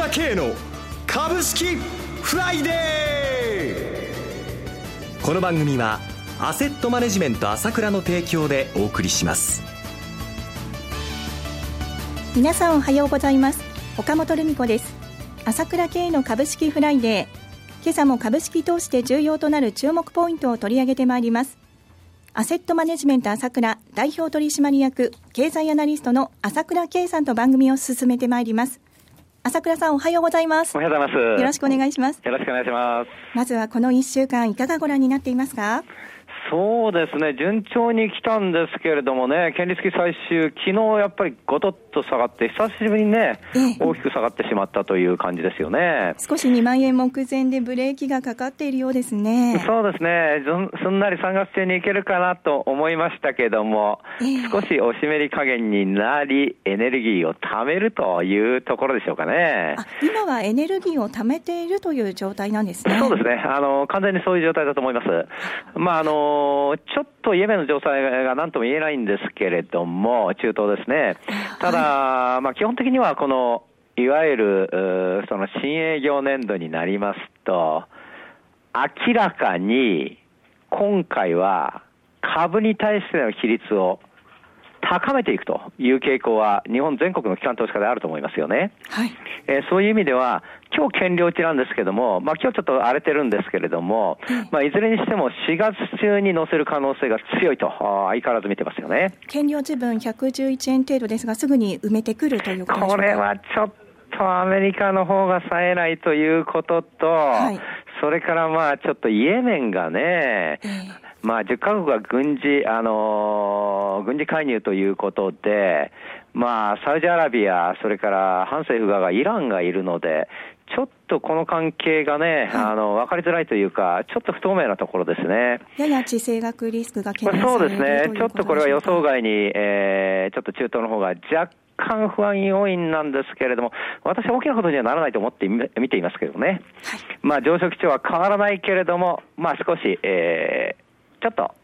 倉慶の株式フライデー。この番組はアセットマネジメント朝倉の提供でお送りします。皆さんおはようございます。岡本留美子です。朝倉慶の株式フライデー。今朝も株式投資で重要となる注目ポイントを取り上げてまいります。アセットマネジメント朝倉代表取締役経済アナリストの朝倉慶さんと番組を進めてまいります。朝倉さんおはようございます。おはようございます。よろしくお願いします。よろしくお願いします。まずはこの1週間いかがご覧になっていますか？そうですね、順調に来たんですけれどもね、権利付き最終、昨日やっぱりごとっと下がって、久しぶりにね、ええ、大きく下がってしまったという感じですよね。少し2万円目前でブレーキがかかっているようですね。そうですね、すんなり3月中にいけるかなと思いましたけれども、え、少しおしめり加減になり、エネルギーを貯めるというところでしょうかね。今はエネルギーを貯めているという状態なんですね。そうですね。あの完全にそういう状態だと思います。まああのちょっとイエメンの情勢が何とも言えないんですけれども、中東ですね。ただ、まあ基本的にはこの、いわゆる、その新営業年度になりますと、明らかに今回は株に対しての比率を高めていくという傾向は日本全国の機関投資家であると思いますよね。はい。えー、そういう意味では、今日減量値なんですけども、まあ今日ちょっと荒れてるんですけれども、まあいずれにしても4月中に乗せる可能性が強いと、相変わらず見てますよね。減量値分111円程度ですが、すぐに埋めてくるということこれはちょっとアメリカの方が冴えないということと、はい、それからまあちょっとイエメンがね、えーまあ、10カ国が軍事、あのー、軍事介入ということで、まあ、サウジアラビア、それから反政府側がイランがいるので、ちょっとこの関係がね、あの、分かりづらいというか、ちょっと不透明なところですね。やや地政学リスクが懸念されそうですね。ちょっとこれは予想外に、えー、ちょっと中東の方が若干不安要因なんですけれども、私は大きなことにはならないと思って見ていますけどね。はい、まあ、上昇基調は変わらないけれども、まあ、少し、えー、ちょっと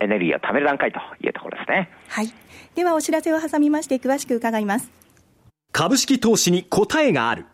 エネルギーを貯める段階というところですね。はい。ではお知らせを挟みまして詳しく伺います。株式投資に答えがある。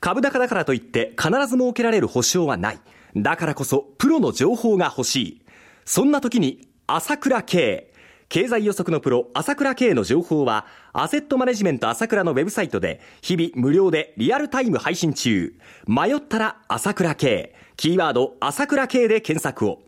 株高だからといって必ず設けられる保証はない。だからこそプロの情報が欲しい。そんな時に朝倉慶。経済予測のプロ朝倉慶の情報はアセットマネジメント朝倉のウェブサイトで日々無料でリアルタイム配信中。迷ったら朝倉慶。キーワード朝倉慶で検索を。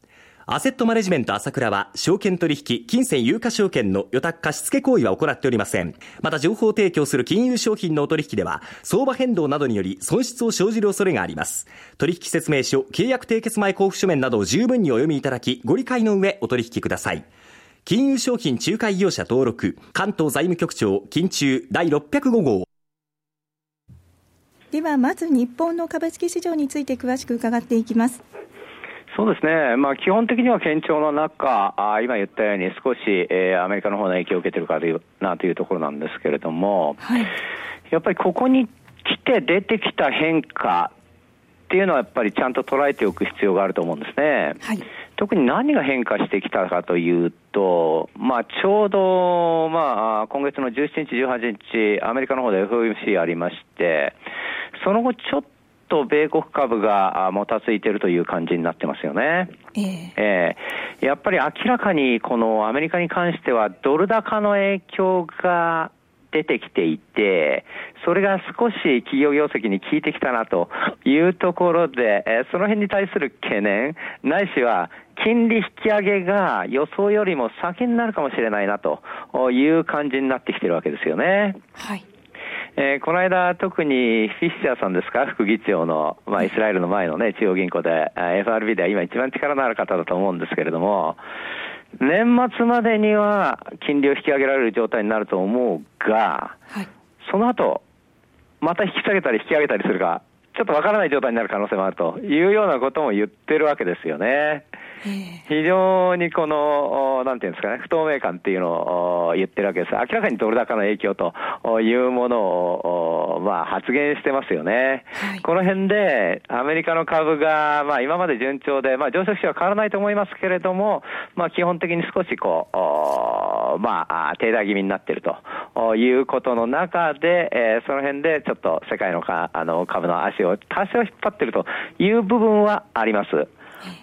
アセットマネジメント朝倉は、証券取引、金銭有価証券の予託貸付行為は行っておりません。また、情報提供する金融商品のお取引では、相場変動などにより損失を生じる恐れがあります。取引説明書、契約締結前交付書面などを十分にお読みいただき、ご理解の上お取引ください。金融商品仲介業者登録、関東財務局長、金中第605号。では、まず日本の株式市場について詳しく伺っていきます。そうですね、まあ、基本的には堅調の中、あ今言ったように少し、えー、アメリカの方の影響を受けてるかというなというところなんですけれども、はい、やっぱりここに来て出てきた変化っていうのはやっぱりちゃんと捉えておく必要があると思うんですね。はい、特に何が変化してきたかというと、まあ、ちょうど、まあ、今月の17日、18日、アメリカの方で FOMC ありまして、その後ちょっと米国株がもたついているという感じになってますよね。えー、えー、やっぱり明らかにこのアメリカに関してはドル高の影響が出てきていて、それが少し企業業績に効いてきたなというところで、その辺に対する懸念、ないしは金利引き上げが予想よりも先になるかもしれないなという感じになってきてるわけですよね。はい。えー、この間、特にフィッシャーさんですか、副議長の、まあ、イスラエルの前のね、中央銀行で、FRB では今一番力のある方だと思うんですけれども、年末までには金利を引き上げられる状態になると思うが、はい、その後、また引き下げたり引き上げたりするか、ちょっとわからない状態になる可能性もあるというようなことも言ってるわけですよね。非常にこの、なんていうんですかね、不透明感っていうのを言ってるわけです。明らかにドル高の影響というものを、まあ、発言してますよね。はい、この辺で、アメリカの株が、まあ、今まで順調で、まあ、上昇しは変わらないと思いますけれども、まあ、基本的に少しこう、まあ、停滞気味になっているということの中で、えー、その辺でちょっと世界のかあの株の足を多少引っ張っているという部分はあります。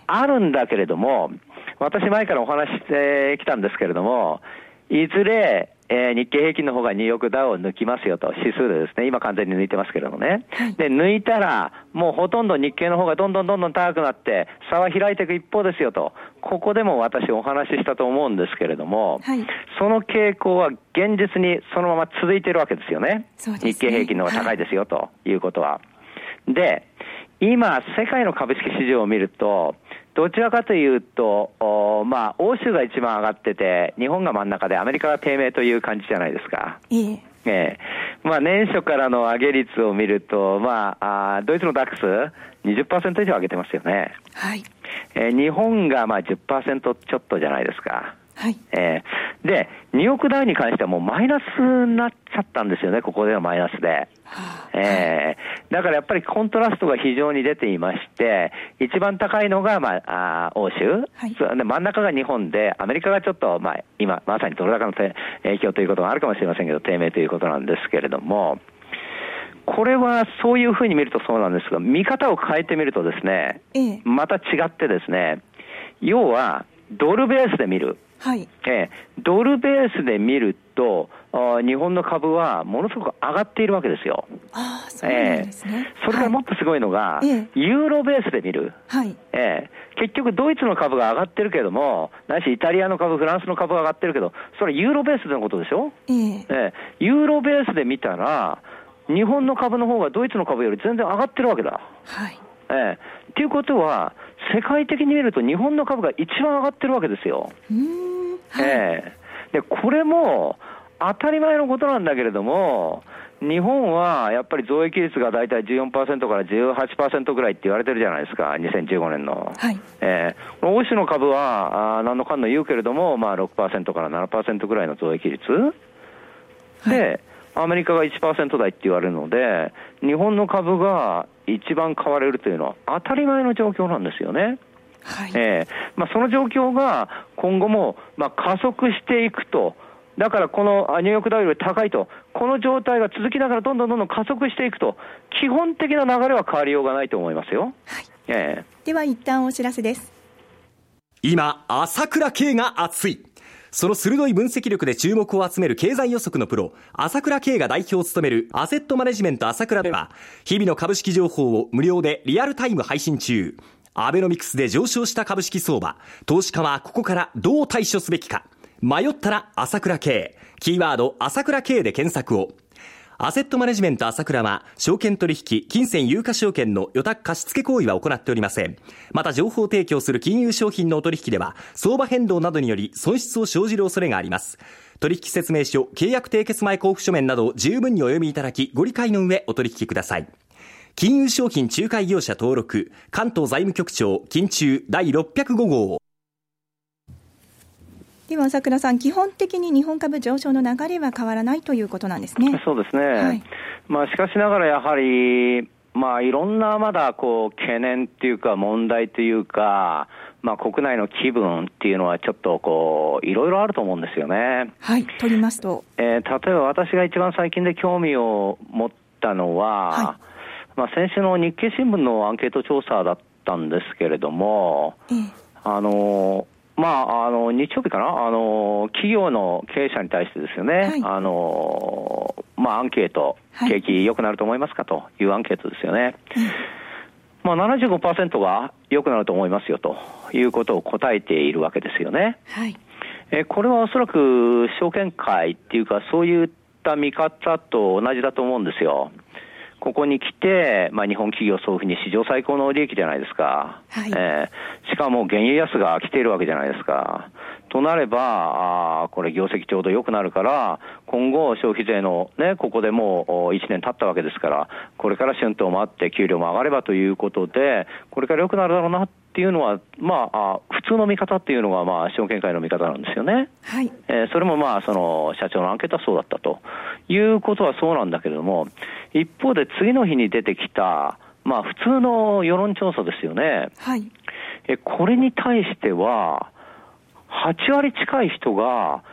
あるんだけれども、私前からお話してきたんですけれども、いずれ、えー、日経平均の方がニューヨークダウを抜きますよと、指数でですね、今完全に抜いてますけれどもね。で、抜いたら、もうほとんど日経の方がどんどんどんどん高くなって、差は開いていく一方ですよと、ここでも私お話ししたと思うんですけれども、はい、その傾向は現実にそのまま続いているわけですよね。ね日経平均の方が高いですよ、ということは。で、今、世界の株式市場を見ると、どちらかというと、まあ、欧州が一番上がってて、日本が真ん中でアメリカが低迷という感じじゃないですか。えええまあ、年初からの上げ率を見ると、まあ、あドイツのダックス、20%以上上げてますよね。はい。えー、日本がまあ10%ちょっとじゃないですか。はい。えー、で、2億台に関してはもうマイナスになっちゃったんですよね、ここではマイナスで。はあ、えー、だからやっぱりコントラストが非常に出ていまして、一番高いのが、まあ、あ欧州、はい、で真ん中が日本で、アメリカがちょっと、まあ、今、まさにドル高の影響ということがあるかもしれませんけど、低迷ということなんですけれども、これはそういうふうに見るとそうなんですが、見方を変えてみるとですね、ええ、また違ってですね、要は、ドルベースで見る。はい、えー、ドルベースで見ると、あ日本の株はものすごく上がっているわけですよ。あそうですね、えー、それからもっとすごいのが、はい、ユーロベースで見る。はい。えー、結局、ドイツの株が上がってるけども、ないしイタリアの株、フランスの株が上がってるけど、それユーロベースでのことでしょ、えー、えー、ユーロベースで見たら、日本の株の方がドイツの株より全然上がってるわけだ。はい。えー、っていうことは、世界的に見ると日本の株が一番上がってるわけですよ。うんええー、でこれも当たり前のことなんだけれども、日本はやっぱり増益率が大体14%から18%ぐらいって言われてるじゃないですか、2015年の。はい、えー、欧州の株は、あ何のかんの言うけれども、まあ6%から7%ぐらいの増益率。で、アメリカが1%台って言われるので、日本の株が一番買われるというのは当たり前の状況なんですよね。はい、えー、まあ、その状況が今後も、まあ、加速していくと。だからこのニューヨークダウより高いと、この状態が続きながらどんどんどんどん加速していくと、基本的な流れは変わりようがないと思いますよ。はい、えー、では一旦お知らせです。今、朝倉慶が熱い。その鋭い分析力で注目を集める経済予測のプロ、朝倉慶が代表を務めるアセットマネジメント朝倉では、日々の株式情報を無料でリアルタイム配信中。アベノミクスで上昇した株式相場。投資家はここからどう対処すべきか。迷ったら朝倉慶。キーワード朝倉慶で検索を。アセットマネジメント朝倉は、証券取引、金銭有価証券の予託貸付行為は行っておりません。また情報提供する金融商品のお取引では、相場変動などにより損失を生じる恐れがあります。取引説明書、契約締結前交付書面など十分にお読みいただき、ご理解の上お取引ください。金融商品仲介業者登録関東財務局長金中第605号では朝倉さん、基本的に日本株上昇の流れは変わらないということなんですね。そうですね。はい、まあしかしながらやはりまあいろんなまだこう懸念っていうか問題というか。まあ、国内の気分っていうのはちょっとこういろいろあると思うんですよね。はい、取りますと、えー、例えば私が一番最近で興味を持ったのは、はいまあ、先週の日経新聞のアンケート調査だったんですけれども、あのまあ、あの日曜日かな？あの、企業の経営者に対してですよね、はい、あのまあ、アンケート、景気良くなると思いますか？というアンケートですよね。まあ、75%が良くなると思いますよということを答えているわけですよね。はい、えこれはおそらく証券会っていうか、そういった見方と同じだと思うんですよ。ここに来て、まあ、日本企業そういうふうに史上最高の利益じゃないですか。はい、えー、しかも原油安が来ているわけじゃないですか。となれば、あこれ業績ちょうど良くなるから、今後消費税のね、ここでもう1年経ったわけですから、これから春闘もあって給料も上がればということで、これから良くなるだろうなっていうのは、まあ、普通の見方っていうのが、まあ、証券会の見方なんですよね。はい。えー、それもまあ、その、社長のアンケートはそうだったということはそうなんだけれども、一方で次の日に出てきた、まあ、普通の世論調査ですよね。はい。え、これに対しては、8割近い人が、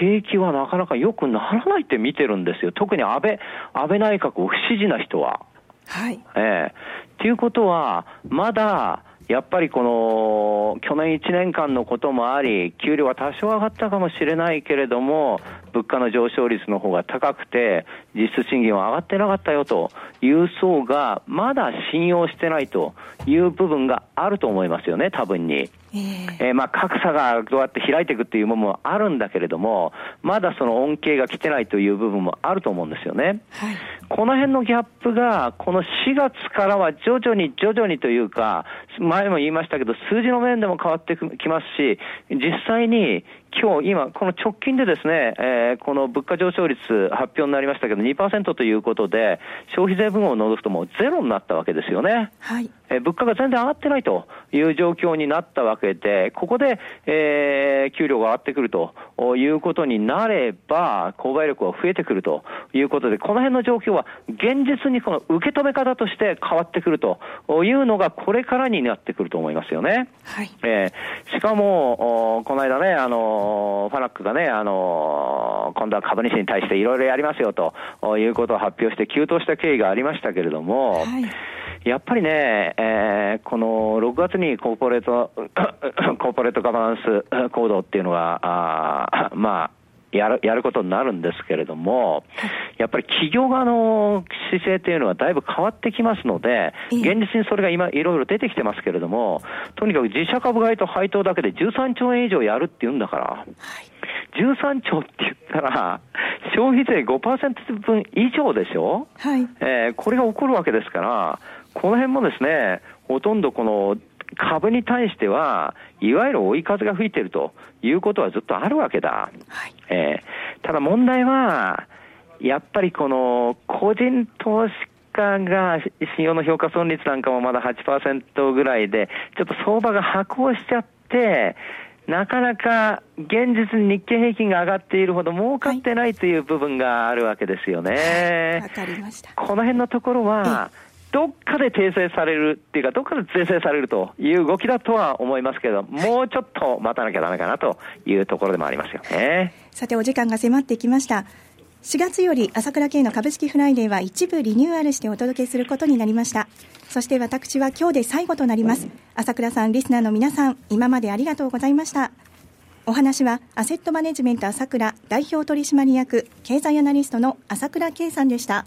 景気はなかなか良くならないって見てるんですよ。特に安倍、安倍内閣不支持な人は。はい。ええー。っていうことは、まだ、やっぱりこの去年1年間のこともあり、給料は多少上がったかもしれないけれども、物価の上昇率の方が高くて、実質賃金は上がってなかったよという層が、まだ信用してないという部分があると思いますよね、多分に。えー、えー、まあ格差がどうやって開いていくっていうものもあるんだけれども、まだその恩恵が来てないという部分もあると思うんですよね。はい、この辺のギャップが、この4月からは徐々に徐々にというか、前も言いましたけど、数字の面でも変わってきますし、実際に今日、今、この直近でですね、えー、この物価上昇率発表になりましたけど、2%ということで、消費税分を除くともうゼロになったわけですよね。はい。えー、物価が全然上がってないという状況になったわけで、ここで、えー、給料が上がってくるということになれば、購買力は増えてくるということで、この辺の状況は現実にこの受け止め方として変わってくるというのがこれからになってくると思いますよね。はい。えー、しかも、この間ね、あの、ファナックがね、あの、今度は株主に対していろいろやりますよということを発表して急騰した経緯がありましたけれども、はい。やっぱりね、えー、この6月にコーポレート、コーポレートガバナンス行動っていうのが、あまあ、やる、やることになるんですけれども、やっぱり企業側の姿勢っていうのはだいぶ変わってきますので、現実にそれが今いろいろ出てきてますけれども、とにかく自社株買いと配当だけで13兆円以上やるって言うんだから、13兆って言ったら、消費税5%分以上でしょ？はい。えー、これが起こるわけですから、この辺もですね、ほとんどこの株に対しては、いわゆる追い風が吹いているということはずっとあるわけだ。はい、えー、ただ問題は、やっぱりこの個人投資家が信用の評価損率なんかもまだ8%ぐらいで、ちょっと相場が白行しちゃって、なかなか現実に日経平均が上がっているほど儲かってないという部分があるわけですよね。わ、かりました。この辺のところは、どっかで訂正されるっていうか、どっかで訂正されるという動きだとは思いますけど、もうちょっと待たなきゃだめかなというところでもありますよね。さて、お時間が迫ってきました。4月より朝倉慶の株式フライデーは一部リニューアルしてお届けすることになりました。そして私は今日で最後となります。朝倉さん、リスナーの皆さん、今までありがとうございました。お話はアセットマネジメント朝倉代表取締役経済アナリストの朝倉慶さんでした。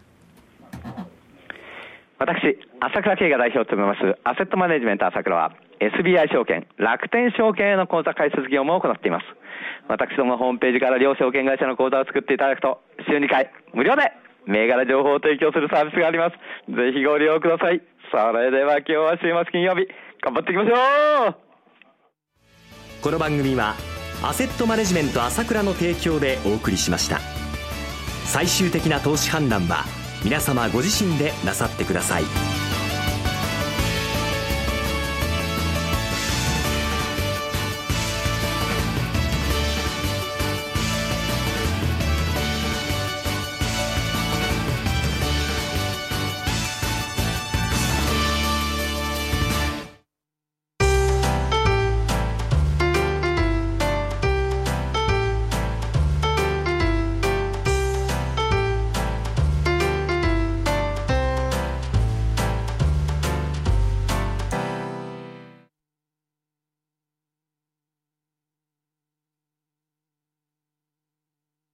私、朝倉慶が代表を務めます、アセットマネジメント朝倉は、SBI 証券、楽天証券への口座開設業務を行っています。私どもホームページから両証券会社の口座を作っていただくと、週2回、無料で、銘柄情報を提供するサービスがあります。ぜひご利用ください。それでは今日は週末金曜日、頑張っていきましょうこの番組は、アセットマネジメント朝倉の提供でお送りしました。最終的な投資判断は、皆様ご自身でなさってください。